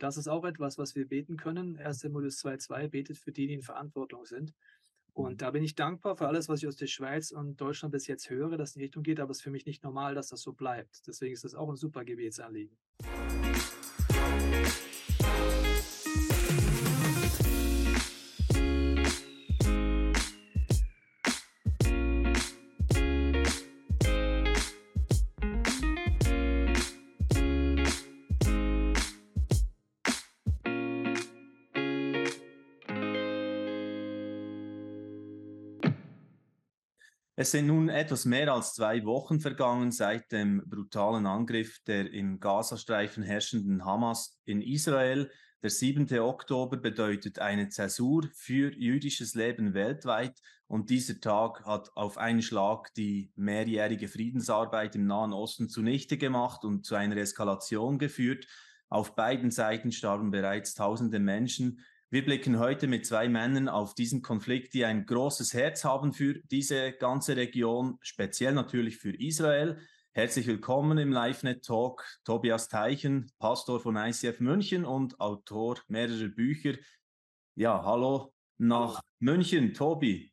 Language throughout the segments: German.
Und das ist auch etwas, was wir beten können. 1. Timotheus 2,2 betet für die, die in Verantwortung sind. Und mhm. da bin ich dankbar für alles, was ich aus der Schweiz und Deutschland bis jetzt höre, dass in die Richtung geht, aber es ist für mich nicht normal, dass das so bleibt. Deswegen ist das auch ein super Gebetsanliegen. Es sind nun etwas mehr als zwei Wochen vergangen seit dem brutalen Angriff der im Gazastreifen herrschenden Hamas in Israel. Der 7. Oktober bedeutet eine Zäsur für jüdisches Leben weltweit und dieser Tag hat auf einen Schlag die mehrjährige Friedensarbeit im Nahen Osten zunichte gemacht und zu einer Eskalation geführt. Auf beiden Seiten starben bereits tausende Menschen. Wir blicken heute mit zwei Männern auf diesen Konflikt, die ein großes Herz haben für diese ganze Region, speziell natürlich für Israel. Herzlich willkommen im LiveNet Talk. Tobias Teichen, Pastor von ICF München und Autor mehrerer Bücher. Ja, hallo nach hallo. München, Tobi.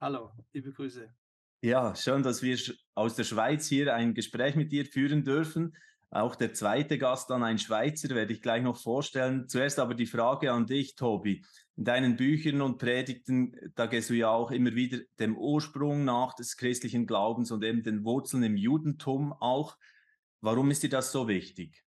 Hallo, liebe Grüße. Ja, schön, dass wir aus der Schweiz hier ein Gespräch mit dir führen dürfen. Auch der zweite Gast dann ein Schweizer, werde ich gleich noch vorstellen. Zuerst aber die Frage an dich, Tobi. In deinen Büchern und Predigten, da gehst du ja auch immer wieder dem Ursprung nach des christlichen Glaubens und eben den Wurzeln im Judentum auch. Warum ist dir das so wichtig?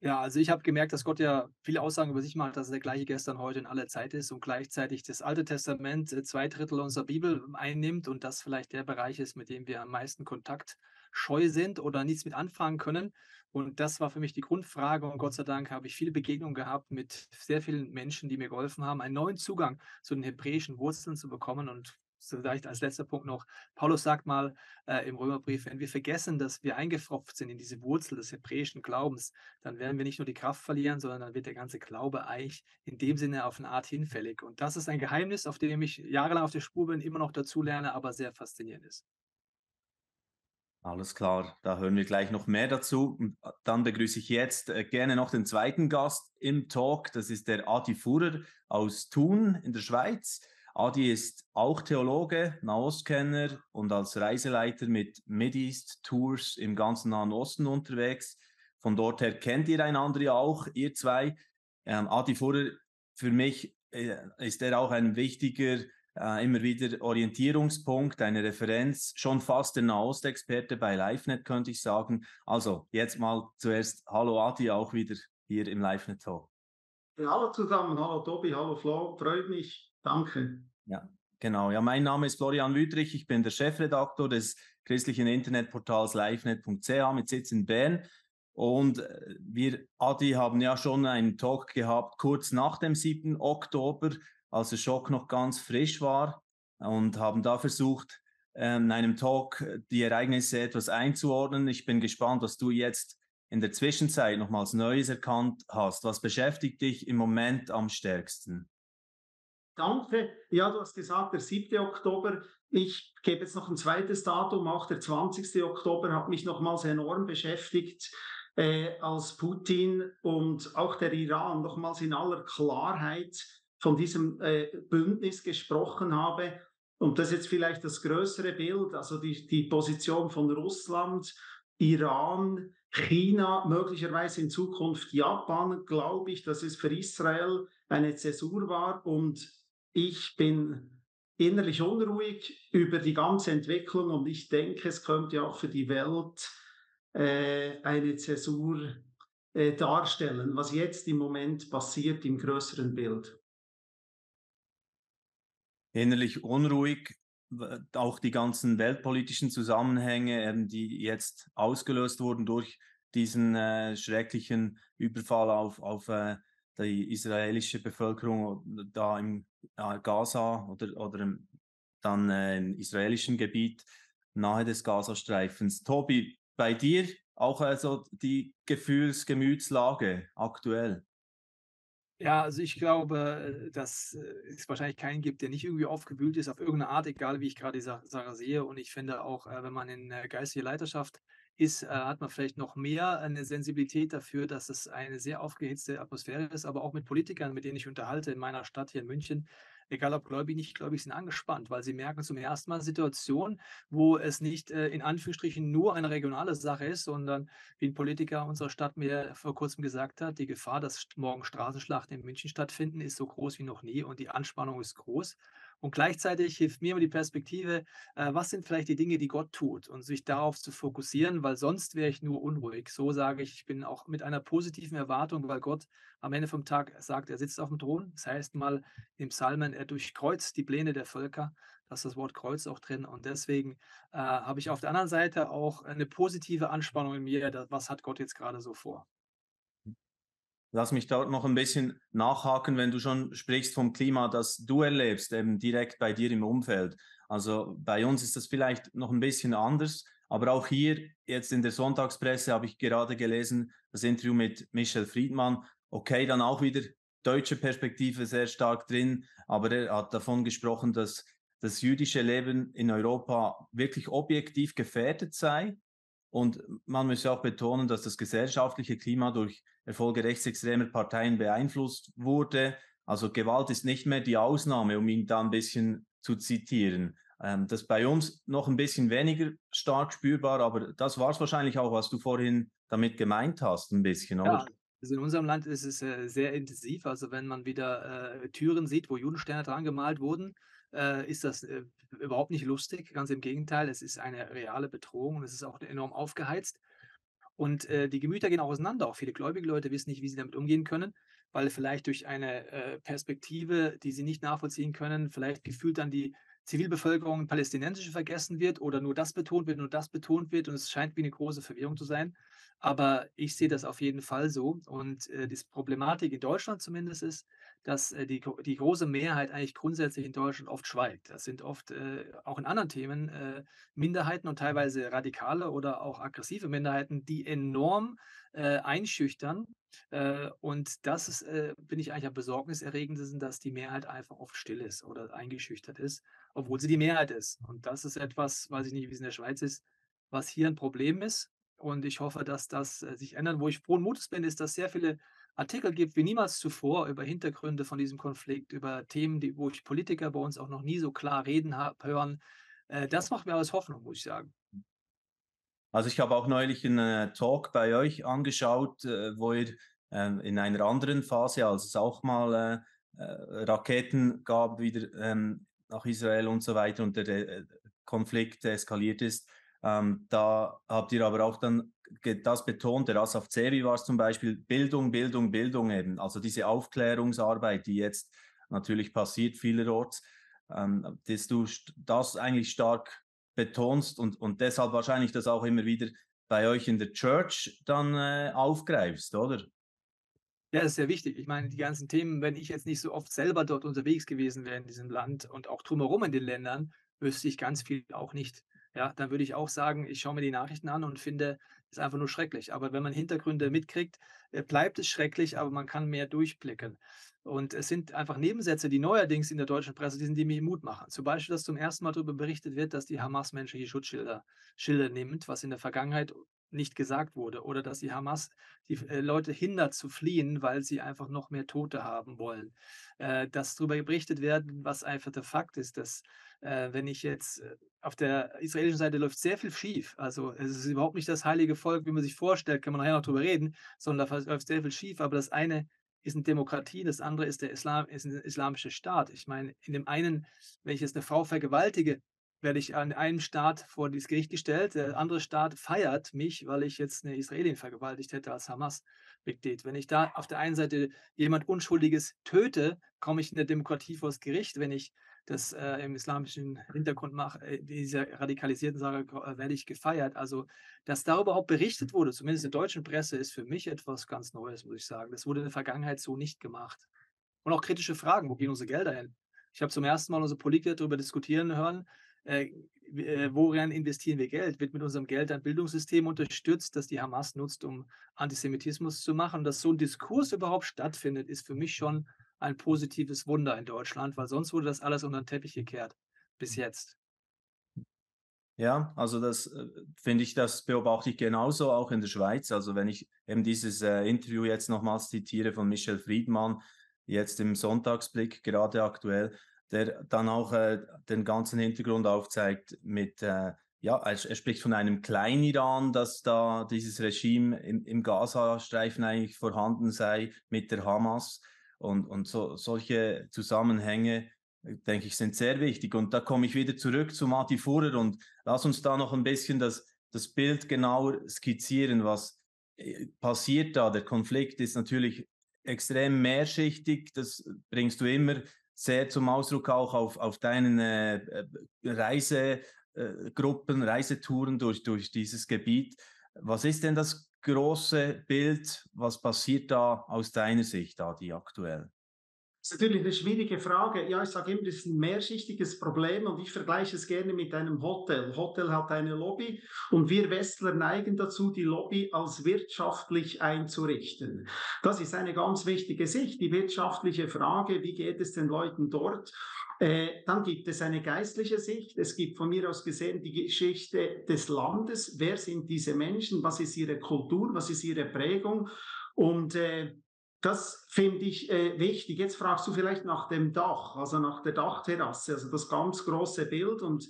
Ja, also ich habe gemerkt, dass Gott ja viele Aussagen über sich macht, dass er der gleiche gestern, heute in aller Zeit ist und gleichzeitig das Alte Testament äh, zwei Drittel unserer Bibel einnimmt und das vielleicht der Bereich ist, mit dem wir am meisten Kontakt scheu sind oder nichts mit anfangen können. Und das war für mich die Grundfrage. Und Gott sei Dank habe ich viele Begegnungen gehabt mit sehr vielen Menschen, die mir geholfen haben, einen neuen Zugang zu den hebräischen Wurzeln zu bekommen. Und vielleicht als letzter Punkt noch, Paulus sagt mal äh, im Römerbrief, wenn wir vergessen, dass wir eingefropft sind in diese Wurzel des hebräischen Glaubens, dann werden wir nicht nur die Kraft verlieren, sondern dann wird der ganze Glaube eigentlich in dem Sinne auf eine Art hinfällig. Und das ist ein Geheimnis, auf dem ich jahrelang auf der Spur bin, immer noch dazu lerne, aber sehr faszinierend ist. Alles klar, da hören wir gleich noch mehr dazu. Äh, dann begrüße ich jetzt äh, gerne noch den zweiten Gast im Talk. Das ist der Adi Fuhrer aus Thun in der Schweiz. Adi ist auch Theologe, Nahostkenner und als Reiseleiter mit Mideast Tours im ganzen Nahen Osten unterwegs. Von dort her kennt ihr einander ja auch, ihr zwei. Ähm, Adi Fuhrer, für mich äh, ist er auch ein wichtiger äh, immer wieder Orientierungspunkt, eine Referenz, schon fast der Nahostexperte bei LiveNet, könnte ich sagen. Also jetzt mal zuerst Hallo Adi, auch wieder hier im LiveNet Talk. Ja, hallo zusammen, hallo Tobi, hallo Flo, freut mich, danke. Ja, genau. Ja, mein Name ist Florian Wüthrich, ich bin der Chefredaktor des christlichen Internetportals livenet.ch mit Sitz in Bern. Und äh, wir, Adi, haben ja schon einen Talk gehabt, kurz nach dem 7. Oktober, als der Schock noch ganz frisch war und haben da versucht, ähm, in einem Talk die Ereignisse etwas einzuordnen. Ich bin gespannt, was du jetzt in der Zwischenzeit nochmals Neues erkannt hast. Was beschäftigt dich im Moment am stärksten? Danke. Ja, du hast gesagt, der 7. Oktober. Ich gebe jetzt noch ein zweites Datum. Auch der 20. Oktober hat mich nochmals enorm beschäftigt, äh, als Putin und auch der Iran nochmals in aller Klarheit von diesem äh, Bündnis gesprochen habe. Und das ist jetzt vielleicht das größere Bild, also die, die Position von Russland, Iran, China, möglicherweise in Zukunft Japan, glaube ich, dass es für Israel eine Zäsur war. Und ich bin innerlich unruhig über die ganze Entwicklung und ich denke, es könnte auch für die Welt äh, eine Zäsur äh, darstellen, was jetzt im Moment passiert im größeren Bild innerlich unruhig. Auch die ganzen weltpolitischen Zusammenhänge, die jetzt ausgelöst wurden durch diesen äh, schrecklichen Überfall auf, auf äh, die israelische Bevölkerung da im äh, Gaza oder, oder dann äh, im israelischen Gebiet nahe des Gazastreifens. Tobi, bei dir auch also die Gefühls-, Gemütslage aktuell? Ja, also ich glaube, äh, dass äh, es wahrscheinlich keinen gibt, der nicht irgendwie aufgewühlt ist auf irgendeine Art, egal wie ich gerade die Sache sehe. Und ich finde auch, äh, wenn man in geistige Leiterschaft ist, äh, hat man vielleicht noch mehr eine Sensibilität dafür, dass es eine sehr aufgehitzte Atmosphäre ist, aber auch mit Politikern, mit denen ich unterhalte in meiner Stadt hier in München, egal ob gläubig, nicht gläubig, sind angespannt, weil sie merken zum ersten Mal Situationen, wo es nicht äh, in Anführungsstrichen nur eine regionale Sache ist, sondern wie ein Politiker unserer Stadt mir vor kurzem gesagt hat, die Gefahr, dass morgen Straßenschlachten in München stattfinden, ist so groß wie noch nie und die Anspannung ist groß. Und gleichzeitig hilft mir immer die Perspektive, äh, was sind vielleicht die Dinge, die Gott tut und sich darauf zu fokussieren, weil sonst wäre ich nur unruhig. So sage ich, ich bin auch mit einer positiven Erwartung, weil Gott am Ende vom Tag sagt, er sitzt auf dem Thron. Das heißt mal im Psalmen, er durchkreuzt die Pläne der Völker. Da ist das Wort Kreuz auch drin. Und deswegen äh, habe ich auf der anderen Seite auch eine positive Anspannung in mir. Was hat Gott jetzt gerade so vor? Lass mich dort noch ein bisschen nachhaken, wenn du schon sprichst vom Klima, das du erlebst, eben direkt bei dir im Umfeld. Also bei uns ist das vielleicht noch ein bisschen anders, aber auch hier jetzt in der Sonntagspresse habe ich gerade gelesen, das Interview mit Michel Friedmann. Okay, dann auch wieder deutsche Perspektive sehr stark drin, aber er hat davon gesprochen, dass das jüdische Leben in Europa wirklich objektiv gefährdet sei und man muss auch betonen, dass das gesellschaftliche Klima durch Erfolge rechtsextremer Parteien beeinflusst wurde. Also Gewalt ist nicht mehr die Ausnahme, um ihn da ein bisschen zu zitieren. Ähm, das ist bei uns noch ein bisschen weniger stark spürbar, aber das war es wahrscheinlich auch, was du vorhin damit gemeint hast, ein bisschen, oder? Ja, also in unserem Land ist es äh, sehr intensiv. Also wenn man wieder äh, Türen sieht, wo Judensterne dran gemalt wurden, äh, ist das äh, überhaupt nicht lustig. Ganz im Gegenteil, es ist eine reale Bedrohung und es ist auch enorm aufgeheizt. Und äh, die Gemüter gehen auch auseinander. Auch viele gläubige Leute wissen nicht, wie sie damit umgehen können, weil vielleicht durch eine äh, Perspektive, die sie nicht nachvollziehen können, vielleicht gefühlt dann die Zivilbevölkerung palästinensische vergessen wird oder nur das betont wird, nur das betont wird und es scheint wie eine große Verwirrung zu sein. Aber ich sehe das auf jeden Fall so. Und äh, die Problematik in Deutschland zumindest ist, dass äh, die, die große Mehrheit eigentlich grundsätzlich in Deutschland oft schweigt. Das sind oft äh, auch in anderen Themen äh, Minderheiten und teilweise radikale oder auch aggressive Minderheiten, die enorm äh, einschüchtern. Äh, und das ist, äh, bin ich eigentlich am besorgniserregendsten, dass die Mehrheit einfach oft still ist oder eingeschüchtert ist, obwohl sie die Mehrheit ist. Und das ist etwas, weiß ich nicht, wie es in der Schweiz ist, was hier ein Problem ist. Und ich hoffe, dass das sich ändert. Wo ich frohen Mutes bin, ist, dass sehr viele Artikel gibt wie niemals zuvor über Hintergründe von diesem Konflikt, über Themen, die, wo ich Politiker bei uns auch noch nie so klar reden hören. Äh, das macht mir alles Hoffnung, muss ich sagen. Also ich habe auch neulich einen äh, Talk bei euch angeschaut, äh, wo ihr ähm, in einer anderen Phase, als es auch mal Raketen gab, wieder ähm, nach Israel und so weiter und der Konflikt eskaliert ist, ähm, da habt ihr aber auch dann das betont, der Asaf Zeri war es zum Beispiel, Bildung, Bildung, Bildung eben. Also diese Aufklärungsarbeit, die jetzt natürlich passiert vielerorts, dass du das eigentlich stark betonst und, und deshalb wahrscheinlich das auch immer wieder bei euch in der Church dann äh, aufgreifst, oder? Ja, das ist sehr wichtig. Ich meine, die ganzen Themen, wenn ich jetzt nicht so oft selber dort unterwegs gewesen wäre in diesem Land und auch drumherum in den Ländern, wüsste ich ganz viel auch nicht ja, dann würde ich auch sagen, ich schaue mir die Nachrichten an und finde es einfach nur schrecklich. Aber wenn man Hintergründe mitkriegt, äh, bleibt es schrecklich, aber man kann mehr durchblicken. Und es sind einfach Nebensätze, die neuerdings in der deutschen Presse, sind, die mir Mut machen. Zum Beispiel, dass zum ersten Mal darüber berichtet wird, dass die Hamas menschliche Schutzschilder Schilder nimmt, was in der Vergangenheit nicht gesagt wurde. Oder dass die Hamas die äh, Leute hindert zu fliehen, weil sie einfach noch mehr Tote haben wollen. Äh, dass darüber berichtet werden, was einfach der Fakt ist, dass äh, wenn ich jetzt äh, auf der israelischen Seite läuft sehr viel schief. Also es ist überhaupt nicht das heilige Volk, wie man sich vorstellt, kann man nachher noch drüber reden, sondern da läuft sehr viel schief. Aber das eine ist eine Demokratie, das andere ist der Islam, ist ein islamischer Staat. Ich meine, in dem einen, wenn ich jetzt eine Frau vergewaltige, werde ich an einem Staat vor dieses Gericht gestellt. Der andere Staat feiert mich, weil ich jetzt eine Israelin vergewaltigt hätte als Hamas-Mitglied. Wenn ich da auf der einen Seite jemand Unschuldiges töte, komme ich in der Demokratie vor das Gericht. Wenn ich das äh, im islamischen Hintergrund mache, äh, dieser radikalisierten Sache, äh, werde ich gefeiert. Also, dass darüber überhaupt berichtet wurde, zumindest in der deutschen Presse, ist für mich etwas ganz Neues, muss ich sagen. Das wurde in der Vergangenheit so nicht gemacht. Und auch kritische Fragen, wo gehen unsere Gelder hin? Ich habe zum ersten Mal unsere Politiker darüber diskutieren hören, äh, äh, worin investieren wir Geld? Wird mit unserem Geld ein Bildungssystem unterstützt, das die Hamas nutzt, um Antisemitismus zu machen? Dass so ein Diskurs überhaupt stattfindet, ist für mich schon ein positives Wunder in Deutschland, weil sonst wurde das alles unter den Teppich gekehrt bis jetzt. Ja, also das äh, finde ich, das beobachte ich genauso auch in der Schweiz. Also wenn ich eben dieses äh, Interview jetzt nochmals zitiere von Michel Friedmann, jetzt im Sonntagsblick gerade aktuell, der dann auch äh, den ganzen Hintergrund aufzeigt mit, äh, ja, er, er, spricht von einem Klein-Iran, dass da dieses Regime im, im Gazastreifen eigentlich vorhanden sei mit der Hamas. Und, und so, solche Zusammenhänge denke ich, sind sehr wichtig. Und da komme ich wieder zurück zu Mati Fuhrer und lass uns da noch ein bisschen das, das Bild genauer skizzieren, was äh, passiert da. Der Konflikt ist natürlich extrem mehrschichtig, das bringst du immer sehr zum Ausdruck auch auf, auf deinen äh, äh Reisegruppen, äh, Reisetouren durch, durch dieses Gebiet. Was ist denn das große Bild? Was passiert da aus deiner Sicht, da die aktuell? Das ist natürlich eine schwierige Frage. Ja, ich sage immer, das ist ein mehrschichtiges Problem und ich vergleiche es gerne mit einem Hotel. Hotel hat eine Lobby und wir Westler neigen dazu, die Lobby als wirtschaftlich einzurichten. Das ist eine ganz wichtige Sicht, die wirtschaftliche Frage, wie geht es den Leuten dort? Äh, dann gibt es eine geistliche Sicht. Es gibt von mir aus gesehen die Geschichte des Landes. Wer sind diese Menschen? Was ist ihre Kultur? Was ist ihre Prägung? Und äh, das finde ich äh, wichtig. Jetzt fragst du vielleicht nach dem Dach, also nach der Dachterrasse, also das ganz große Bild. Und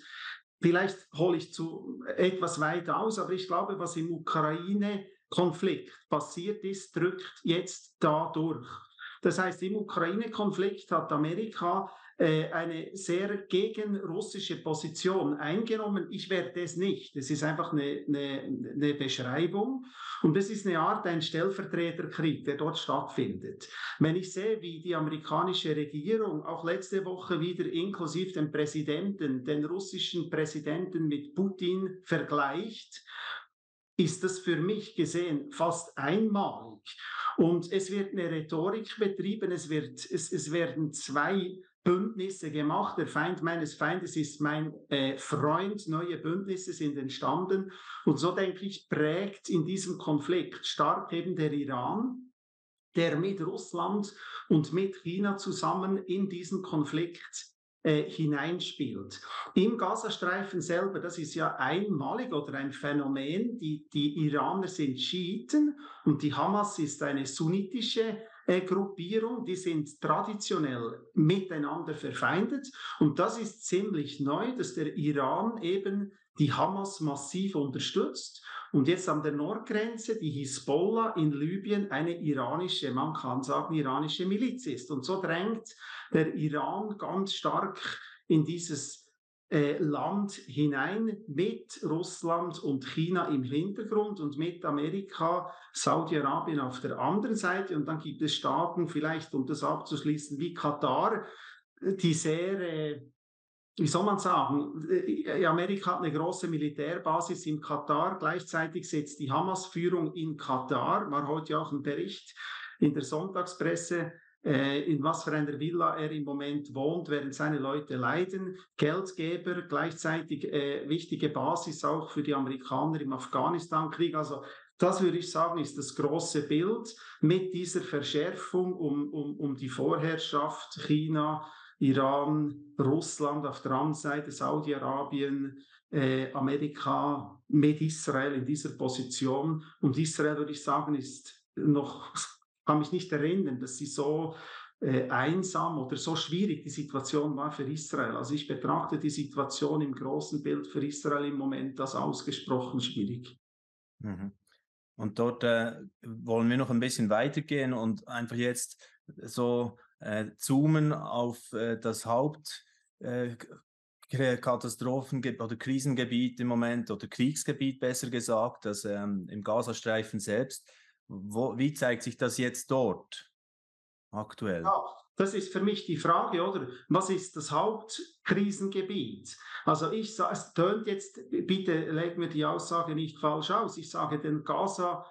vielleicht hole ich zu etwas weit aus, aber ich glaube, was im Ukraine-Konflikt passiert ist, drückt jetzt da durch. Das heißt, im Ukraine-Konflikt hat Amerika eine sehr gegen russische Position eingenommen. Ich werde es nicht. Es ist einfach eine, eine, eine Beschreibung und es ist eine Art ein Stellvertreterkrieg, der dort stattfindet. Wenn ich sehe, wie die amerikanische Regierung auch letzte Woche wieder inklusive dem Präsidenten, den russischen Präsidenten mit Putin vergleicht, ist das für mich gesehen fast einmalig. Und es wird eine Rhetorik betrieben, es, wird, es, es werden zwei Bündnisse gemacht. Der Feind meines Feindes ist mein äh, Freund. Neue Bündnisse sind entstanden. Und so denke ich, prägt in diesem Konflikt stark eben der Iran, der mit Russland und mit China zusammen in diesen Konflikt äh, hineinspielt. Im Gazastreifen selber, das ist ja einmalig oder ein Phänomen, die, die Iraner sind Schiiten und die Hamas ist eine sunnitische äh, Gruppierung, die sind traditionell miteinander verfeindet. Und das ist ziemlich neu, dass der Iran eben die Hamas massiv unterstützt und jetzt an der Nordgrenze die Hisbollah in Libyen eine iranische, man kann sagen, iranische Miliz ist. Und so drängt der Iran ganz stark in dieses äh, Land hinein mit Russland und China im Hintergrund und mit Amerika, Saudi-Arabien auf der anderen Seite. Und dann gibt es Staaten, vielleicht um das abzuschließen, wie Katar, die sehr, äh, wie soll man sagen, äh, Amerika hat eine große Militärbasis in Katar, gleichzeitig sitzt die Hamas-Führung in Katar, war heute auch ein Bericht in der Sonntagspresse, in was für einer Villa er im Moment wohnt, während seine Leute leiden. Geldgeber, gleichzeitig äh, wichtige Basis auch für die Amerikaner im Afghanistan-Krieg. Also das würde ich sagen, ist das große Bild mit dieser Verschärfung um, um, um die Vorherrschaft China, Iran, Russland auf der anderen Seite, Saudi-Arabien, äh, Amerika mit Israel in dieser Position. Und Israel, würde ich sagen, ist noch kann mich nicht erinnern, dass sie so äh, einsam oder so schwierig die Situation war für Israel. Also ich betrachte die Situation im großen Bild für Israel im Moment als ausgesprochen schwierig. Mhm. Und dort äh, wollen wir noch ein bisschen weitergehen und einfach jetzt so äh, zoomen auf äh, das Haupt. Äh, oder Krisengebiet im Moment oder Kriegsgebiet besser gesagt, das ähm, im Gazastreifen selbst. Wo, wie zeigt sich das jetzt dort aktuell? Ja, das ist für mich die Frage, oder? Was ist das Hauptkrisengebiet? Also ich sage, es tönt jetzt, bitte leg mir die Aussage nicht falsch aus. Ich sage, den Gaza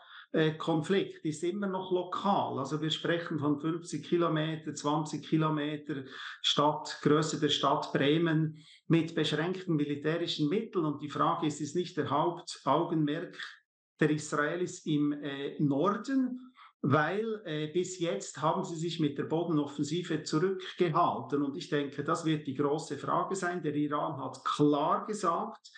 Konflikt ist immer noch lokal. Also wir sprechen von 50 Kilometer, 20 Kilometer Stadt, Größe der Stadt Bremen mit beschränkten militärischen Mitteln. Und die Frage ist, ist nicht der Hauptaugenmerk der Israelis im äh, Norden, weil äh, bis jetzt haben sie sich mit der Bodenoffensive zurückgehalten. Und ich denke, das wird die große Frage sein. Der Iran hat klar gesagt,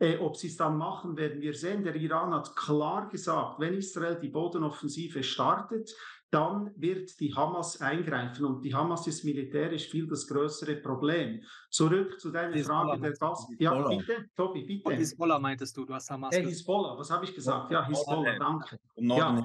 Äh, ob sie es dann machen, werden wir sehen. Der Iran hat klar gesagt, wenn Israel die Bodenoffensive startet, dann wird die Hamas eingreifen und die Hamas ist militärisch viel das größere Problem. Zurück zu deiner Frage der Gas. Ja, bitte, Tobi, bitte. Und Hisbollah meintest du, du hast Hamas. Äh, Hisbollah, was habe ich gesagt? Ja, Hisbollah, danke. Ja,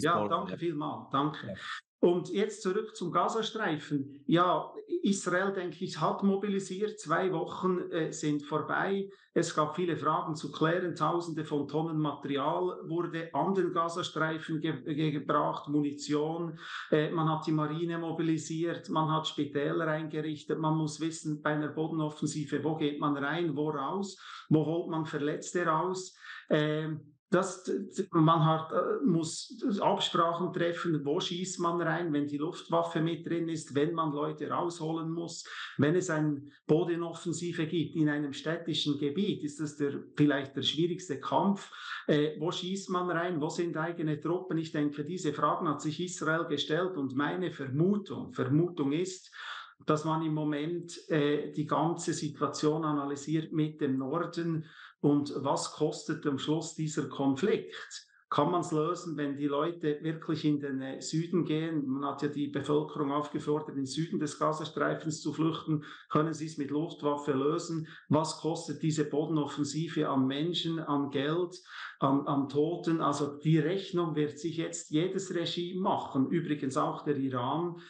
ja, danke vielmals, danke. Und jetzt zurück zum Gazastreifen. Ja, Israel, denke ich, hat mobilisiert. Zwei Wochen äh, sind vorbei. Es gab viele Fragen zu klären. Tausende von Tonnen Material wurde an den Gazastreifen ge ge gebracht, Munition. Äh, man hat die Marine mobilisiert. Man hat Spitäler eingerichtet. Man muss wissen, bei einer Bodenoffensive, wo geht man rein, wo raus, wo holt man Verletzte raus. Äh, das, man hat, äh, muss Absprachen treffen, wo schießt man rein, wenn die Luftwaffe mit drin ist, wenn man Leute rausholen muss. Wenn es eine Bodenoffensive gibt in einem städtischen Gebiet, ist das der, vielleicht der schwierigste Kampf. Äh, wo schießt man rein? Wo sind eigene Truppen? Ich denke, diese Fragen hat sich Israel gestellt und meine Vermutung, Vermutung ist, dass man im Moment äh, die ganze Situation analysiert mit dem Norden und was kostet am Schluss dieser Konflikt? Kann man es lösen, wenn die Leute wirklich in den äh, Süden gehen? Man hat ja die Bevölkerung aufgefordert, in den Süden des Gazastreifens zu flüchten. Können sie es mit Luftwaffe lösen? Was kostet diese Bodenoffensive an Menschen, an Geld, an, an Toten? Also die Rechnung wird sich jetzt jedes Regime machen. Übrigens auch der Iran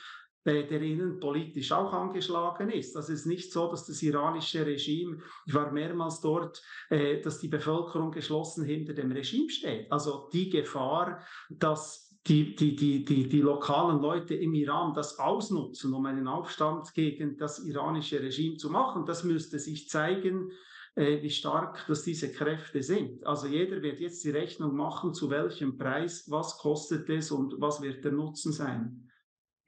der innenpolitisch auch angeschlagen ist. Das ist nicht so, dass das iranische Regime, ich war mehrmals dort, äh, dass die Bevölkerung geschlossen hinter dem Regime steht. Also die Gefahr, dass die, die, die, die, die lokalen Leute im Iran das ausnutzen, um einen Aufstand gegen das iranische Regime zu machen, das müsste sich zeigen, äh, wie stark dass diese Kräfte sind. Also jeder wird jetzt die Rechnung machen, zu welchem Preis, was kostet es und was wird der Nutzen sein.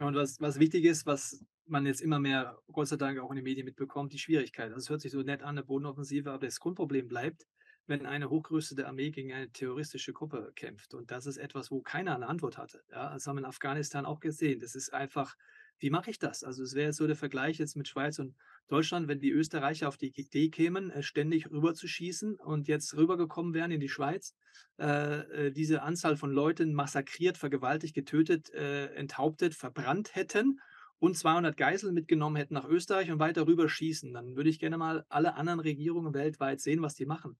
Und was, was wichtig ist, was man jetzt immer mehr, Gott sei Dank, auch in den Medien mitbekommt, die Schwierigkeit. Also es hört sich so nett an, eine Bodenoffensive, aber das Grundproblem bleibt, wenn eine hochgerüstete Armee gegen eine terroristische Gruppe kämpft. Und das ist etwas, wo keiner eine Antwort hatte. Ja, das haben wir in Afghanistan auch gesehen. Das ist einfach, wie mache ich das? Also es wäre jetzt so der Vergleich jetzt mit Schweiz und Deutschland, wenn die Österreicher auf die Idee kämen, äh, ständig rüber zu schießen und jetzt rübergekommen wären in die Schweiz, äh, äh, diese Anzahl von Leuten massakriert, vergewaltigt, getötet, äh, enthauptet, verbrannt hätten und 200 Geiseln mitgenommen hätten nach Österreich und weiter rüber schießen, dann würde ich gerne mal alle anderen Regierungen weltweit sehen, was die machen.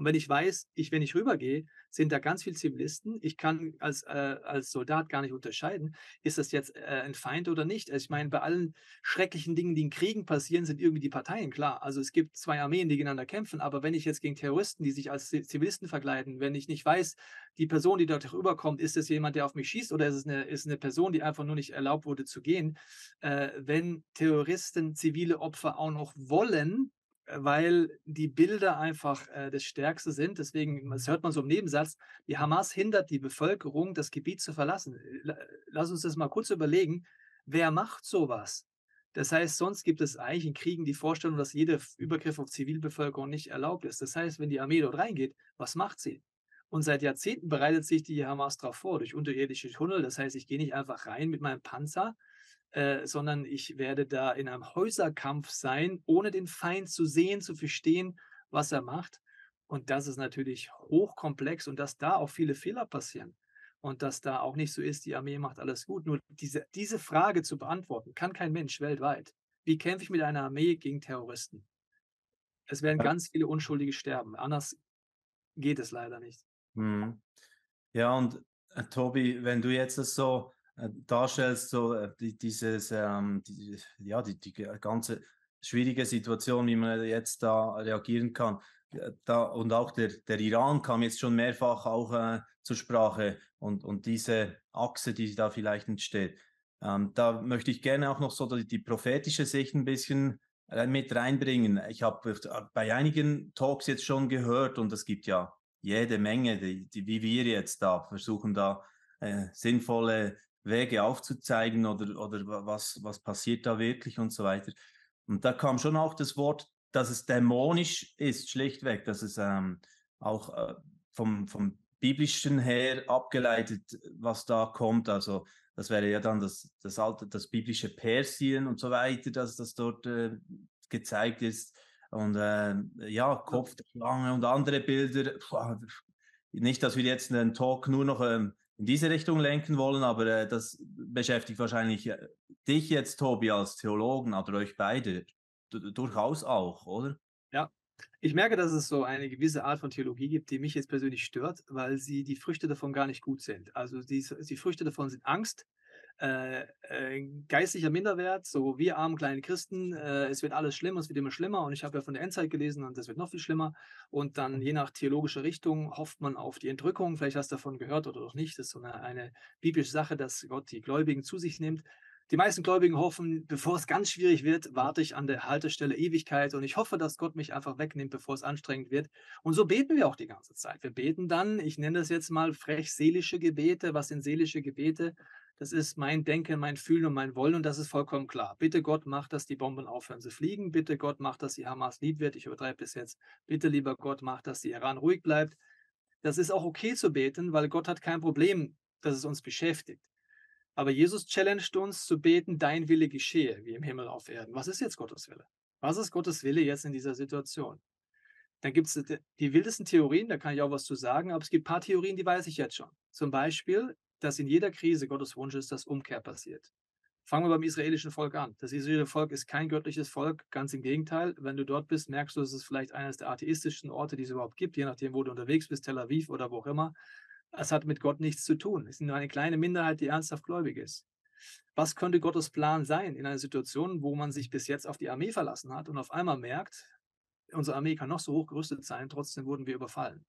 Und wenn ich weiß, ich, wenn ich rübergehe, sind da ganz viele Zivilisten. Ich kann als, äh, als Soldat gar nicht unterscheiden, ist das jetzt äh, ein Feind oder nicht. Also ich meine, bei allen schrecklichen Dingen, die in Kriegen passieren, sind irgendwie die Parteien klar. Also es gibt zwei Armeen, die gegeneinander kämpfen. Aber wenn ich jetzt gegen Terroristen, die sich als Zivilisten verkleiden, wenn ich nicht weiß, die Person, die dort rüberkommt, ist es jemand, der auf mich schießt oder ist es eine, ist eine Person, die einfach nur nicht erlaubt wurde zu gehen, äh, wenn Terroristen zivile Opfer auch noch wollen, weil die Bilder einfach äh, das Stärkste sind. Deswegen, das hört man so im Nebensatz, die Hamas hindert die Bevölkerung, das Gebiet zu verlassen. Lass uns das mal kurz überlegen. Wer macht sowas? Das heißt, sonst gibt es eigentlich in Kriegen die Vorstellung, dass jeder Übergriff auf Zivilbevölkerung nicht erlaubt ist. Das heißt, wenn die Armee dort reingeht, was macht sie? Und seit Jahrzehnten bereitet sich die Hamas darauf vor, durch unterirdische Tunnel. Das heißt, ich gehe nicht einfach rein mit meinem Panzer, äh, sondern ich werde da in einem Häuserkampf sein, ohne den Feind zu sehen, zu verstehen, was er macht. Und das ist natürlich hochkomplex und dass da auch viele Fehler passieren und dass da auch nicht so ist, die Armee macht alles gut. Nur diese, diese Frage zu beantworten, kann kein Mensch weltweit. Wie kämpfe ich mit einer Armee gegen Terroristen? Es werden ganz viele Unschuldige sterben. Anders geht es leider nicht. Hm. Ja, und äh, Tobi, wenn du jetzt das so darstellst, so äh, die, dieses, ähm, die, ja, die, die ganze schwierige Situation, wie man jetzt da reagieren kann. Da, und auch der, der Iran kam jetzt schon mehrfach auch äh, zur Sprache und, und diese Achse, die da vielleicht entsteht. Ähm, da möchte ich gerne auch noch so die, die prophetische Sicht ein bisschen äh, mit reinbringen. Ich habe bei einigen Talks jetzt schon gehört und es gibt ja jede Menge, die, die, wie wir jetzt da versuchen, da äh, sinnvolle Wege aufzuzeigen oder, oder was, was passiert da wirklich und so weiter. Und da kam schon auch das Wort, dass es dämonisch ist, schlichtweg, dass es ähm, auch äh, vom, vom biblischen her abgeleitet, was da kommt. Also das wäre ja dann das, das alte, das biblische Persien und so weiter, dass das dort äh, gezeigt ist. und äh, ja, Kopf der Schlange und andere Bilder. Nicht, dass wir jetzt einen Talk nur noch ähm, in diese Richtung lenken wollen, aber äh, das beschäftigt wahrscheinlich äh, dich jetzt, Tobi, als Theologen oder euch beide durchaus auch, oder? Ja, ich merke, dass es so eine gewisse Art von Theologie gibt, die mich jetzt persönlich stört, weil sie die Früchte davon gar nicht gut sind. Also die, die Früchte davon sind Angst, äh, äh, geistlicher Minderwert, so wir armen kleinen Christen, äh, es wird alles schlimm, es wird immer schlimmer und ich habe ja von der Endzeit gelesen und das wird noch viel schlimmer und dann je nach theologischer Richtung hofft man auf die Entrückung, vielleicht hast du davon gehört oder doch nicht, das ist so eine, eine biblische Sache, dass Gott die Gläubigen zu sich nimmt. Die meisten Gläubigen hoffen, bevor es ganz schwierig wird, warte ich an der Haltestelle Ewigkeit und ich hoffe, dass Gott mich einfach wegnimmt, bevor es anstrengend wird. Und so beten wir auch die ganze Zeit. Wir beten dann, ich nenne das jetzt mal frech seelische Gebete. Was sind seelische Gebete? Das ist mein Denken, mein Fühlen und mein Wollen und das ist vollkommen klar. Bitte Gott, mach, dass die Bomben aufhören zu fliegen. Bitte Gott, mach, dass die Hamas lieb wird. Ich übertreibe bis jetzt. Bitte, lieber Gott, mach, dass die Iran ruhig bleibt. Das ist auch okay zu beten, weil Gott hat kein Problem, dass es uns beschäftigt. Aber Jesus challenged uns zu beten, dein Wille geschehe, wie im Himmel auf Erden. Was ist jetzt Gottes Wille? Was ist Gottes Wille jetzt in dieser Situation? Dann gibt es die wildesten Theorien, da kann ich auch was zu sagen, aber es gibt ein paar Theorien, die weiß ich jetzt schon. Zum Beispiel, dass in jeder Krise Gottes Wunsch ist, dass Umkehr passiert. Fangen wir beim israelischen Volk an. Das israelische Volk ist kein göttliches Volk, ganz im Gegenteil. Wenn du dort bist, merkst du, es ist vielleicht eines der atheistischsten Orte, die es überhaupt gibt, je nachdem, wo du unterwegs bist, Tel Aviv oder wo auch immer. Es hat mit Gott nichts zu tun. Es ist nur eine kleine Minderheit, die ernsthaft gläubig ist. Was könnte Gottes Plan sein in einer Situation, wo man sich bis jetzt auf die Armee verlassen hat und auf einmal merkt, unsere Armee kann noch so hoch gerüstet sein, trotzdem wurden wir überfallen.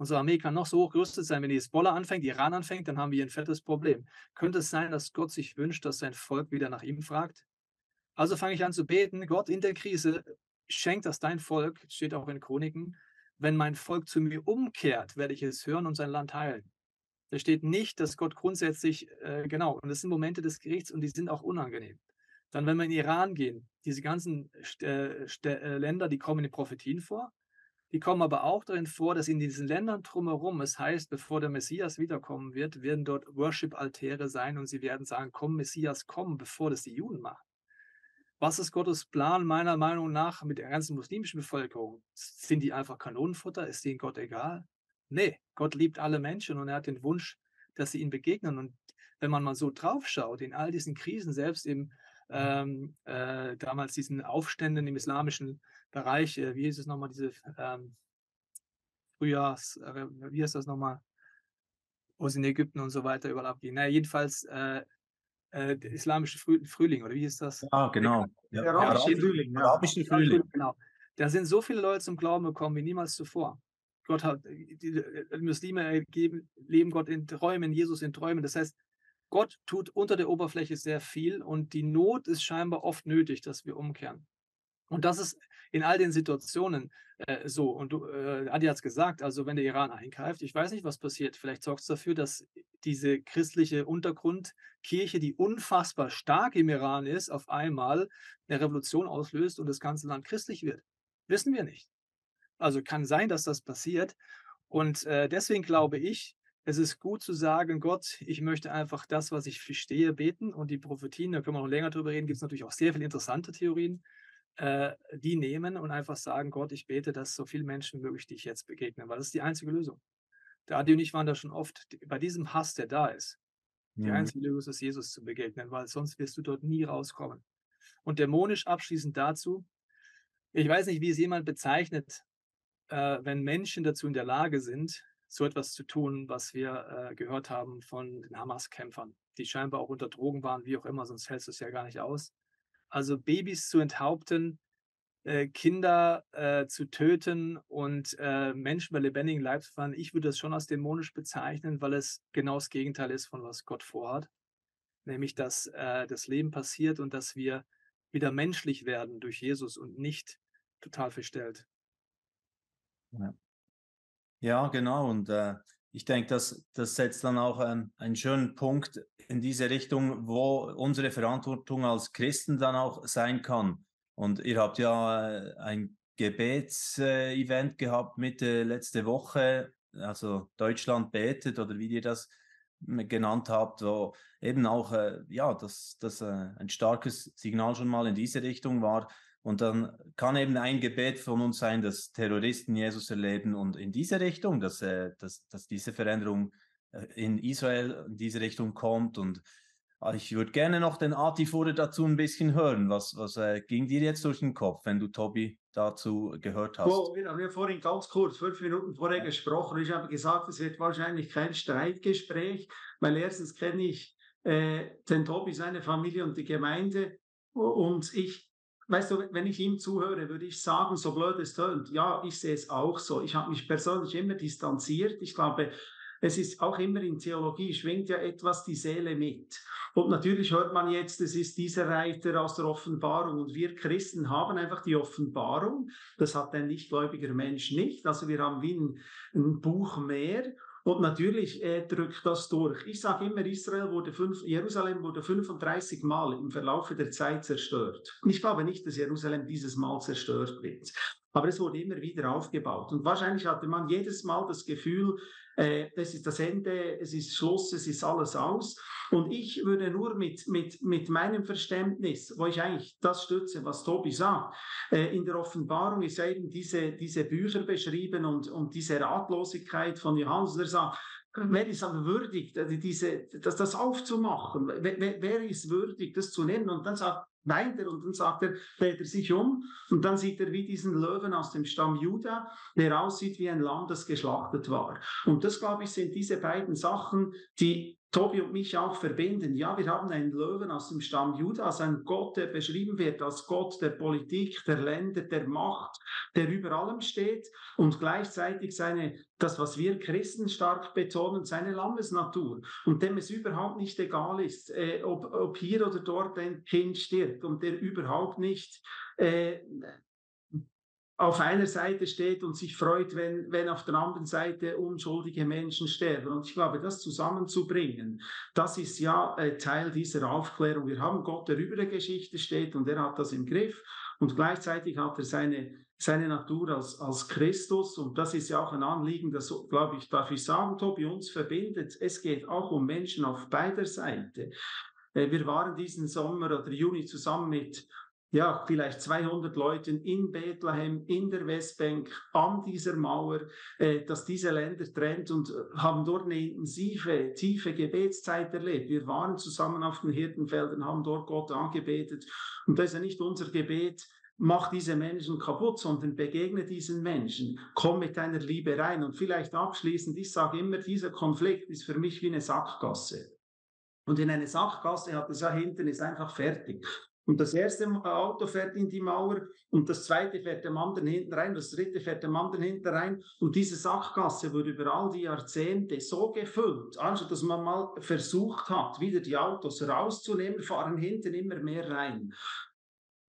Unsere Armee kann noch so hoch gerüstet sein, wenn die Hezbollah anfängt, Iran anfängt, dann haben wir ein fettes Problem. Könnte es sein, dass Gott sich wünscht, dass sein Volk wieder nach ihm fragt? Also fange ich an zu beten, Gott in der Krise, schenkt das dein Volk, steht auch in Chroniken, wenn mein Volk zu mir umkehrt, werde ich es hören und sein Land heilen. Da steht nicht, dass Gott grundsätzlich, äh, genau, und das sind Momente des Gerichts und die sind auch unangenehm. Dann, wenn wir in Iran gehen, diese ganzen äh, äh, Länder, die kommen in den Prophetien vor. Die kommen aber auch darin vor, dass in diesen Ländern drumherum, es heißt, bevor der Messias wiederkommen wird, werden dort Worship-Altäre sein und sie werden sagen, komm, Messias, komm, bevor das die Juden machen. Was ist Gottes Plan meiner Meinung nach mit der ganzen muslimischen Bevölkerung? Sind die einfach Kanonenfutter? Ist denen Gott egal? Nee, Gott liebt alle Menschen und er hat den Wunsch, dass sie ihm begegnen. Und wenn man mal so draufschaut, in all diesen Krisen, selbst im ähm, äh, damals diesen Aufständen im islamischen Bereich, äh, wie ist es nochmal, diese ähm, Frühjahrs, äh, wie ist das nochmal, wo es in Ägypten und so weiter überall abging. Naja, jedenfalls äh, äh, der islamische Früh Frühling, oder wie ist das? Ah, genau. Ja, der arabische Frühling. Ja. Arabische Frühling. Genau. Da sind so viele Leute zum Glauben gekommen wie niemals zuvor. Gott hat, die Muslime geben, leben Gott in Träumen, Jesus in Träumen. Das heißt, Gott tut unter der Oberfläche sehr viel und die Not ist scheinbar oft nötig, dass wir umkehren. Und das ist in all den Situationen äh, so. Und äh, Adi hat es gesagt, also wenn der Iran eingreift, ich weiß nicht, was passiert. Vielleicht sorgt es dafür, dass diese christliche Untergrundkirche, die unfassbar stark im Iran ist, auf einmal eine Revolution auslöst und das ganze Land christlich wird. Wissen wir nicht. Also kann sein, dass das passiert. Und äh, deswegen glaube ich, es ist gut zu sagen, Gott, ich möchte einfach das, was ich verstehe, beten. Und die Prophetien, da können wir noch länger drüber reden, gibt es natürlich auch sehr viele interessante Theorien, äh, die nehmen und einfach sagen, Gott, ich bete, dass so viele Menschen wie möglich dich jetzt begegnen, weil das ist die einzige Lösung. Der Adi und ich waren da schon oft bei diesem Hass, der da ist. Die mhm. einzige Lösung ist, Jesus zu begegnen, weil sonst wirst du dort nie rauskommen. Und dämonisch abschließend dazu, ich weiß nicht, wie es jemand bezeichnet, äh, wenn Menschen dazu in der Lage sind, so etwas zu tun, was wir äh, gehört haben von den Hamas-Kämpfern, die scheinbar auch unter Drogen waren, wie auch immer, sonst hältst du es ja gar nicht aus. Also Babys zu enthaupten, äh, Kinder äh, zu töten und äh, Menschen bei lebendigen Leib zu fahren, ich würde das schon als dämonisch bezeichnen, weil es genau das Gegenteil ist von was Gott vorhat. Nämlich, dass äh, das Leben passiert und dass wir wieder menschlich werden durch Jesus und nicht total verstellt. Ja. Ja, genau. Und äh, ich denke, das, das setzt dann auch ähm, einen schönen Punkt in diese Richtung, wo unsere Verantwortung als Christen dann auch sein kann. Und ihr habt ja äh, ein Gebetsevent äh, gehabt Mitte letzte Woche, also Deutschland betet oder wie ihr das genannt habt, wo eben auch äh, ja, dass das äh, ein starkes Signal schon mal in diese Richtung war, Und dann kann eben ein Gebet von uns sein, dass Terroristen Jesus erleben und in diese Richtung, dass, äh, dass, dass diese Veränderung äh, in Israel in diese Richtung kommt. Und ah, ich würde gerne noch den Atifure dazu ein bisschen hören. Was, was äh, ging dir jetzt durch den Kopf, wenn du Tobi dazu gehört hast? Oh, wir haben ja vorhin ganz kurz, fünf Minuten vorher gesprochen. Ich habe gesagt, es wird wahrscheinlich kein Streitgespräch, weil erstens kenne ich äh, den Tobi, seine Familie und die Gemeinde. Und ich weißt du, wenn ich ihm zuhöre, würde ich sagen, so blöd es tönt, ja, ich sehe es auch so. Ich habe mich persönlich immer distanziert. Ich glaube, es ist auch immer in Theologie, schwingt ja etwas die Seele mit. Und natürlich hört man jetzt, es ist dieser Reiter aus der Offenbarung. Und wir Christen haben einfach die Offenbarung. Das hat ein nichtgläubiger Mensch nicht. Also wir haben wie ein, ein Buch mehr. Und natürlich äh, drückt das durch. Ich sage immer, Israel wurde fünf, Jerusalem wurde 35 Mal im Verlauf der Zeit zerstört. Ich glaube nicht, dass Jerusalem dieses Mal zerstört wird. Aber es wurde immer wieder aufgebaut. Und wahrscheinlich hatte man jedes Mal das Gefühl, äh, das ist das Ende, es ist Schluss, es ist alles aus. Und ich würde nur mit, mit, mit meinem Verständnis, wo ich eigentlich das stütze, was Tobi sagt, äh, in der Offenbarung ist eben diese, diese Bücher beschrieben und, und diese Ratlosigkeit von Johannes, der sagt, wer ist aber würdig, diese, das, das aufzumachen? Wer, wer, ist würdig, das zu nennen? Und dann sagt weint er und dann sagt er, dreht er sich um und dann sieht er wie diesen Löwen aus dem Stamm Juda, der aussieht wie ein Lamm, das geschlachtet war. Und das, glaube ich, sind diese beiden Sachen, die Tobi und mich auch verbinden. Ja, wir haben einen Löwen aus dem Stamm Judas, einen Gott, der beschrieben wird als Gott der Politik, der Länder, der Macht, der über allem steht und gleichzeitig seine, das, was wir Christen stark betonen, seine Landesnatur und dem es überhaupt nicht egal ist, äh, ob, ob hier oder dort ein Kind stirbt und der überhaupt nicht äh, auf einer Seite steht und sich freut, wenn, wenn auf der anderen Seite unschuldige Menschen sterben. Und ich glaube, das zusammenzubringen, das ist ja äh, Teil dieser Aufklärung. Wir haben Gott, der über der Geschichte steht und er hat das im Griff. Und gleichzeitig hat er seine, seine Natur als, als Christus. Und das ist ja auch ein Anliegen, das, glaube ich, darf ich sagen, Tobi, uns verbindet. Es geht auch um Menschen auf beider Seite. Äh, wir waren diesen Sommer oder Juni zusammen mit ja, vielleicht 200 Leuten in Bethlehem, in der Westbank, an dieser Mauer, äh, dass diese Länder trennt und äh, haben dort eine intensive, tiefe Gebetszeit erlebt. Wir waren zusammen auf den Hirtenfeldern, haben dort Gott angebetet. Und das ist ja nicht unser Gebet, mach diese Menschen kaputt, sondern begegne diesen Menschen, komm mit deiner Liebe rein. Und vielleicht abschließend, ich sage immer, dieser Konflikt ist für mich wie eine Sackgasse. Und in eine Sackgasse hat es ja hinten, ist einfach fertig. Und das erste Auto fährt in die Mauer und das zweite fährt dem anderen hinten rein, das dritte fährt dem anderen hinten rein. Und diese Sackgasse wurde über all die Jahrzehnte so gefüllt, also dass man mal versucht hat, wieder die Autos rauszunehmen, fahren hinten immer mehr rein.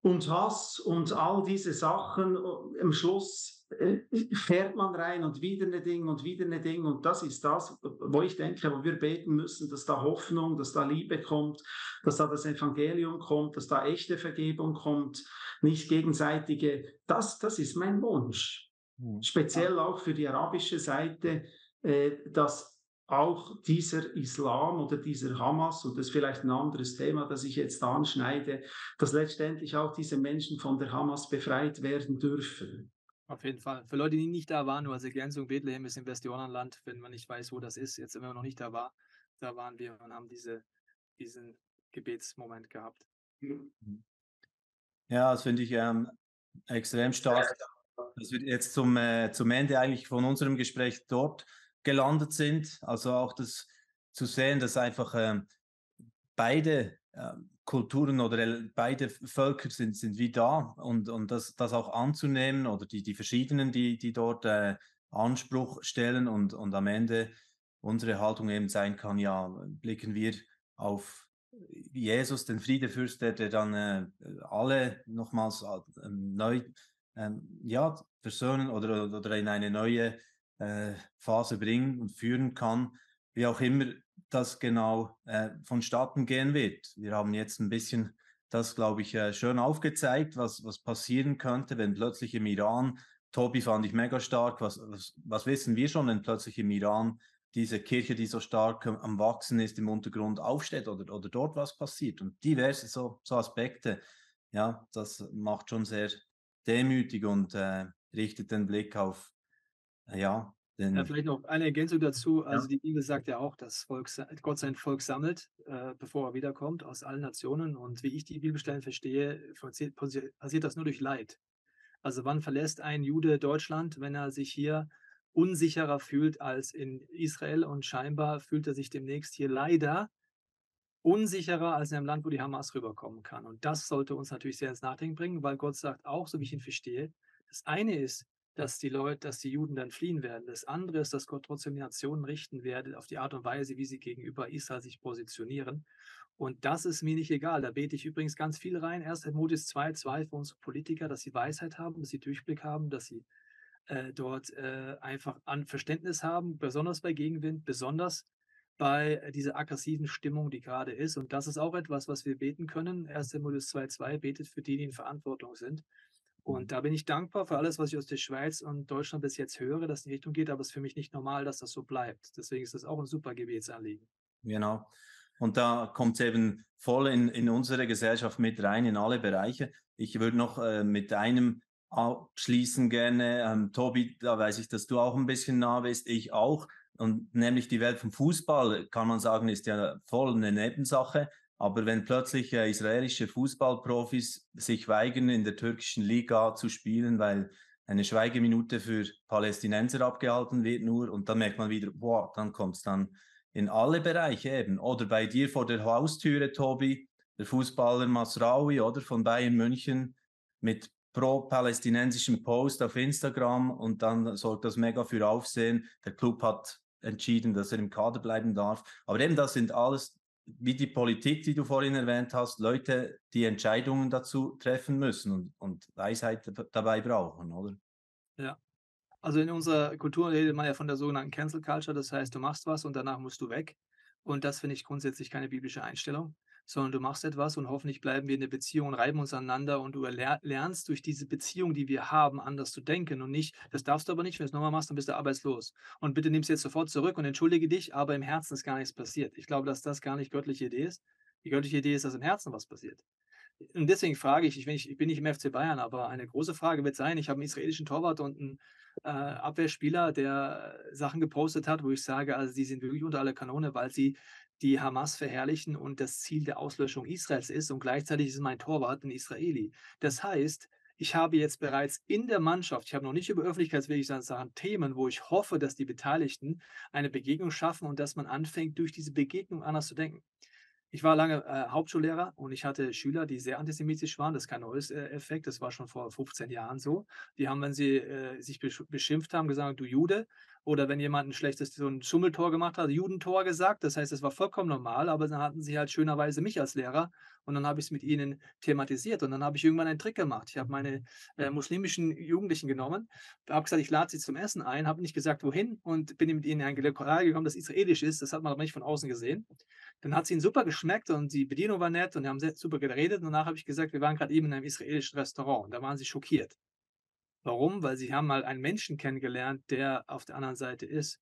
Und Hass und all diese Sachen, am Schluss äh, fährt man rein und wieder eine Ding und wieder eine Ding. Und das ist das, wo ich denke, wo wir beten müssen, dass da Hoffnung, dass da Liebe kommt, dass da das Evangelium kommt, dass da echte Vergebung kommt, nicht gegenseitige. Das, das ist mein Wunsch. Mhm. Speziell auch für die arabische Seite, äh, dass auch dieser Islam oder dieser Hamas, und das ist vielleicht ein anderes Thema, das ich jetzt anschneide, dass letztendlich auch diese Menschen von der Hamas befreit werden dürfen. Auf jeden Fall. Für Leute, die nicht da waren, nur als Ergänzung, Bethlehem ist im Westjordanland, wenn man nicht weiß, wo das ist, jetzt immer noch nicht da war, da waren wir und haben diese, diesen Gebetsmoment gehabt. Mhm. Ja, das finde ich ähm, extrem stark, dass wir jetzt zum, äh, zum Ende eigentlich von unserem Gespräch dort gelandet sind. Also auch das zu sehen, dass einfach ähm, beide ähm, Kulturen oder beide Völker sind, sind wie da und, und das, das auch anzunehmen oder die, die verschiedenen, die, die dort äh, Anspruch stellen und, und am Ende unsere Haltung eben sein kann, ja, blicken wir auf Jesus, den Friedefürst, der, der dann äh, alle nochmals äh, neu äh, ja, versöhnen oder, oder in eine neue äh, Phase bringen und führen kann, wie auch immer das genau äh, vonstatten gehen wird. Wir haben jetzt ein bisschen das, glaube ich, äh, schön aufgezeigt, was, was passieren könnte, wenn plötzlich im Iran, Tobi fand ich mega stark, was, was, was wissen wir schon, wenn plötzlich im Iran diese Kirche, die so stark am Wachsen ist, im Untergrund aufsteht oder, oder dort was passiert und diverse so, so Aspekte. ja, das macht schon sehr demütig und äh, richtet den Blick auf, äh, ja, den. Ja, vielleicht noch eine Ergänzung dazu. Also ja. die Bibel sagt ja auch, dass Volk, Gott sein Volk sammelt, äh, bevor er wiederkommt, aus allen Nationen. Und wie ich die Bibelstellen verstehe, passiert das nur durch Leid. Also wann verlässt ein Jude Deutschland, wenn er sich hier unsicherer fühlt als in Israel und scheinbar fühlt er sich demnächst hier leider unsicherer als in einem Land, wo die Hamas rüberkommen kann. Und das sollte uns natürlich sehr ins Nachdenken bringen, weil Gott sagt auch, so wie ich ihn verstehe, das eine ist, dass die Leute, dass die Juden dann fliehen werden. Das andere ist, dass Gott trotzdem die Nationen richten werde auf die Art und Weise, wie sie gegenüber Israel sich positionieren. Und das ist mir nicht egal. Da bete ich übrigens ganz viel rein. 1. Timotheus 2, 2 für unsere Politiker, dass sie Weisheit haben, dass sie Durchblick haben, dass sie äh, dort äh, einfach an Verständnis haben, besonders bei Gegenwind, besonders bei dieser aggressiven Stimmung, die gerade ist. Und das ist auch etwas, was wir beten können. 1. Timotheus 2,2 betet für die, die in Verantwortung sind. Und mhm. da bin ich dankbar für alles, was ich aus der Schweiz und Deutschland bis jetzt höre, dass in die Richtung geht, aber es ist für mich nicht normal, dass das so bleibt. Deswegen ist das auch ein super Gebetsanliegen. Genau. Und da kommt es eben voll in, in unsere Gesellschaft mit rein, in alle Bereiche. Ich würde noch äh, mit einem abschließen gerne. Ähm, Tobi, da weiß ich, dass du auch ein bisschen nah bist, ich auch. Und nämlich die Welt vom Fußball, kann man sagen, ist ja voll eine Nebensache. Aber wenn plötzlich äh, israelische Fußballprofis sich weigern, in der türkischen Liga zu spielen, weil eine Schweigeminute für Palästinenser abgehalten wird nur und dann merkt man wieder, boah, dann kommt es dann in alle Bereiche eben. Oder bei dir vor der Haustüre, Tobi, der Fußballer Masraoui oder von Bayern München mit pro-palästinensischem Post auf Instagram und dann sorgt das mega für Aufsehen. Der Club hat entschieden, dass er im Kader bleiben darf. Aber eben das sind alles, wie die Politik, die du vorhin erwähnt hast, Leute, die Entscheidungen dazu treffen müssen und, und Weisheit dabei brauchen, oder? Ja. Also in unserer Kultur redet man ja von der sogenannten Cancel Culture, das heißt, du machst was und danach musst du weg. Und das finde ich grundsätzlich keine biblische Einstellung sondern du machst etwas und hoffentlich bleiben wir in der Beziehung und reiben uns aneinander und du lernst durch diese Beziehung, die wir haben, anders zu denken und nicht, das darfst du aber nicht, wenn du es nochmal machst, dann bist du arbeitslos. Und bitte nimm es jetzt sofort zurück und entschuldige dich, aber im Herzen ist gar nichts passiert. Ich glaube, dass das gar nicht göttliche Idee ist. Die göttliche Idee ist, dass im Herzen was passiert. Und deswegen frage ich, ich, ich, bin nicht im FC Bayern, aber eine große Frage wird sein, ich habe einen israelischen Torwart und einen äh, Abwehrspieler, der Sachen gepostet hat, wo ich sage, also die sind wirklich unter aller Kanone, weil sie die Hamas verherrlichen und das Ziel der Auslöschung Israels ist und gleichzeitig ist mein Torwart ein Israeli. Das heißt, ich habe jetzt bereits in der Mannschaft, ich habe noch nicht über Öffentlichkeitswirklichkeit sagen, Themen, wo ich hoffe, dass die Beteiligten eine Begegnung schaffen und dass man anfängt, durch diese Begegnung anders zu denken. Ich war lange äh, Hauptschullehrer und ich hatte Schüler, die sehr antisemitisch waren. Das ist kein neues äh, Effekt, das war schon vor 15 Jahren so. Die haben, wenn sie äh, sich beschimpft haben, gesagt, du Jude. Oder wenn jemand ein schlechtes, so ein Schummeltor gemacht hat, Judentor gesagt. Das heißt, es war vollkommen normal, aber dann hatten sie halt schönerweise mich als Lehrer und dann habe ich es mit ihnen thematisiert und dann habe ich irgendwann einen Trick gemacht. Ich habe meine äh, muslimischen Jugendlichen genommen, habe gesagt, ich lade sie zum Essen ein, habe nicht gesagt, wohin und bin mit ihnen in ein Lokal gekommen, das israelisch ist. Das hat man aber nicht von außen gesehen. Dann hat es ihnen super geschmeckt und die Bedienung war nett und haben sehr, super geredet. Und danach habe ich gesagt, wir waren gerade eben in einem israelischen Restaurant und da waren sie schockiert. Warum? Weil sie haben mal einen Menschen kennengelernt, der auf der anderen Seite ist.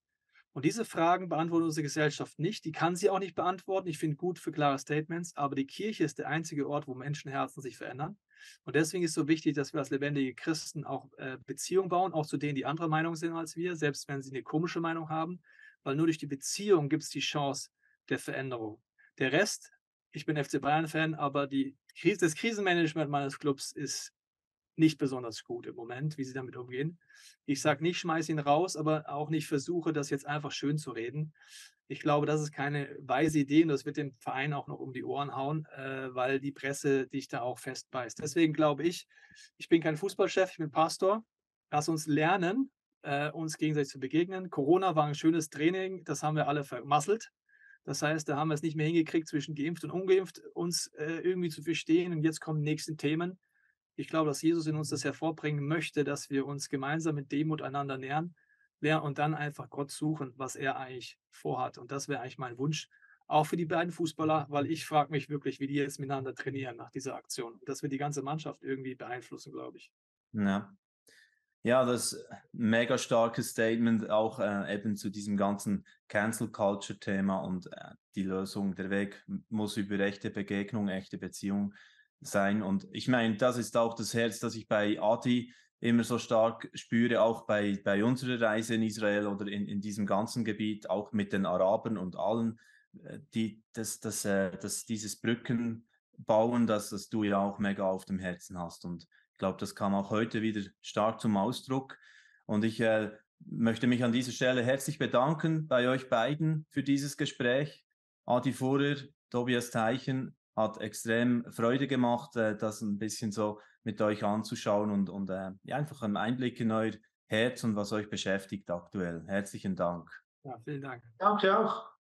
Und diese Fragen beantwortet unsere Gesellschaft nicht. Die kann sie auch nicht beantworten. Ich finde gut für klare Statements, aber die Kirche ist der einzige Ort, wo Menschenherzen sich verändern. Und deswegen ist es so wichtig, dass wir als lebendige Christen auch äh, Beziehungen bauen, auch zu denen, die andere Meinung sind als wir, selbst wenn sie eine komische Meinung haben, weil nur durch die Beziehung gibt es die Chance, der Veränderung. Der Rest, ich bin FC Bayern-Fan, aber die, das Krisenmanagement meines Clubs ist nicht besonders gut im Moment, wie sie damit umgehen. Ich sage nicht, schmeiß ihn raus, aber auch nicht versuche, das jetzt einfach schön zu reden. Ich glaube, das ist keine weise Idee und das wird dem Verein auch noch um die Ohren hauen, äh, weil die Presse dich da auch festbeißt. Deswegen glaube ich, ich bin kein Fußballchef, ich bin Pastor. Lass uns lernen, äh, uns gegenseitig zu begegnen. Corona war ein schönes Training, das haben wir alle vermasselt. Das heißt, da haben wir es nicht mehr hingekriegt, zwischen geimpft und ungeimpft uns äh, irgendwie zu verstehen. Und jetzt kommen die nächsten Themen. Ich glaube, dass Jesus in uns das hervorbringen möchte, dass wir uns gemeinsam mit Demut einander nähern und dann einfach Gott suchen, was er eigentlich vorhat. Und das wäre eigentlich mein Wunsch, auch für die beiden Fußballer, weil ich frage mich wirklich, wie die jetzt miteinander trainieren nach dieser Aktion. Das wird die ganze Mannschaft irgendwie beeinflussen, glaube ich. Ja, ja, das ein mega starkes Statement auch äh, eben zu diesem ganzen Cancel Culture Thema und äh, die Lösung, der Weg muss über echte Begegnung, echte Beziehung sein. Und ich meine, das ist auch das Herz, das ich bei Adi immer so stark spüre, auch bei, bei unserer Reise in Israel oder in, in diesem ganzen Gebiet, auch mit den Arabern und allen, äh, die, das, das, äh, das, dieses Brücken bauen, dass das du ja auch mega auf dem Herzen hast. Und ich glaube, das kam auch heute wieder stark zum Ausdruck. Und ich äh, möchte mich an dieser Stelle herzlich bedanken bei euch beiden für dieses Gespräch. Adi Fuhrer, Tobias Teichen, hat extrem Freude gemacht, äh, das ein bisschen so mit euch anzuschauen und, und äh, ja, einfach einen Einblick in euer Herz und was euch beschäftigt aktuell. Herzlichen Dank. Ja, vielen Dank. Danke auch.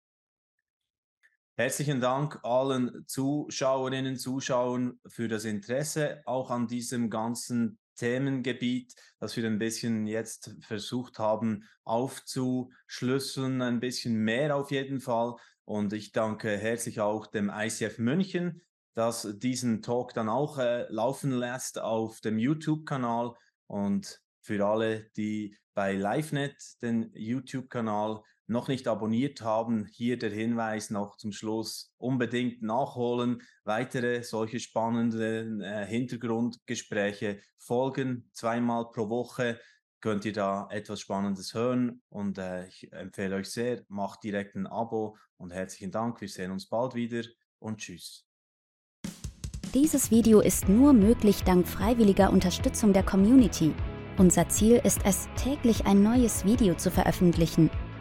Herzlichen Dank allen Zuschauerinnen, Zuschauern für das Interesse auch an diesem ganzen Themengebiet, das wir ein bisschen jetzt versucht haben aufzuschlüsseln, ein bisschen mehr auf jeden Fall. Und ich danke herzlich auch dem ICF München, das diesen Talk dann auch äh, laufen lässt auf dem YouTube-Kanal. Und für alle, die bei LiveNet den YouTube-Kanal noch nicht abonniert haben, hier der Hinweis noch zum Schluss unbedingt nachholen. Weitere solche spannenden äh, Hintergrundgespräche folgen zweimal pro Woche. Könnt ihr da etwas Spannendes hören und äh, ich empfehle euch sehr, macht direkt ein Abo und herzlichen Dank. Wir sehen uns bald wieder und tschüss. Dieses Video ist nur möglich dank freiwilliger Unterstützung der Community. Unser Ziel ist es, täglich ein neues Video zu veröffentlichen.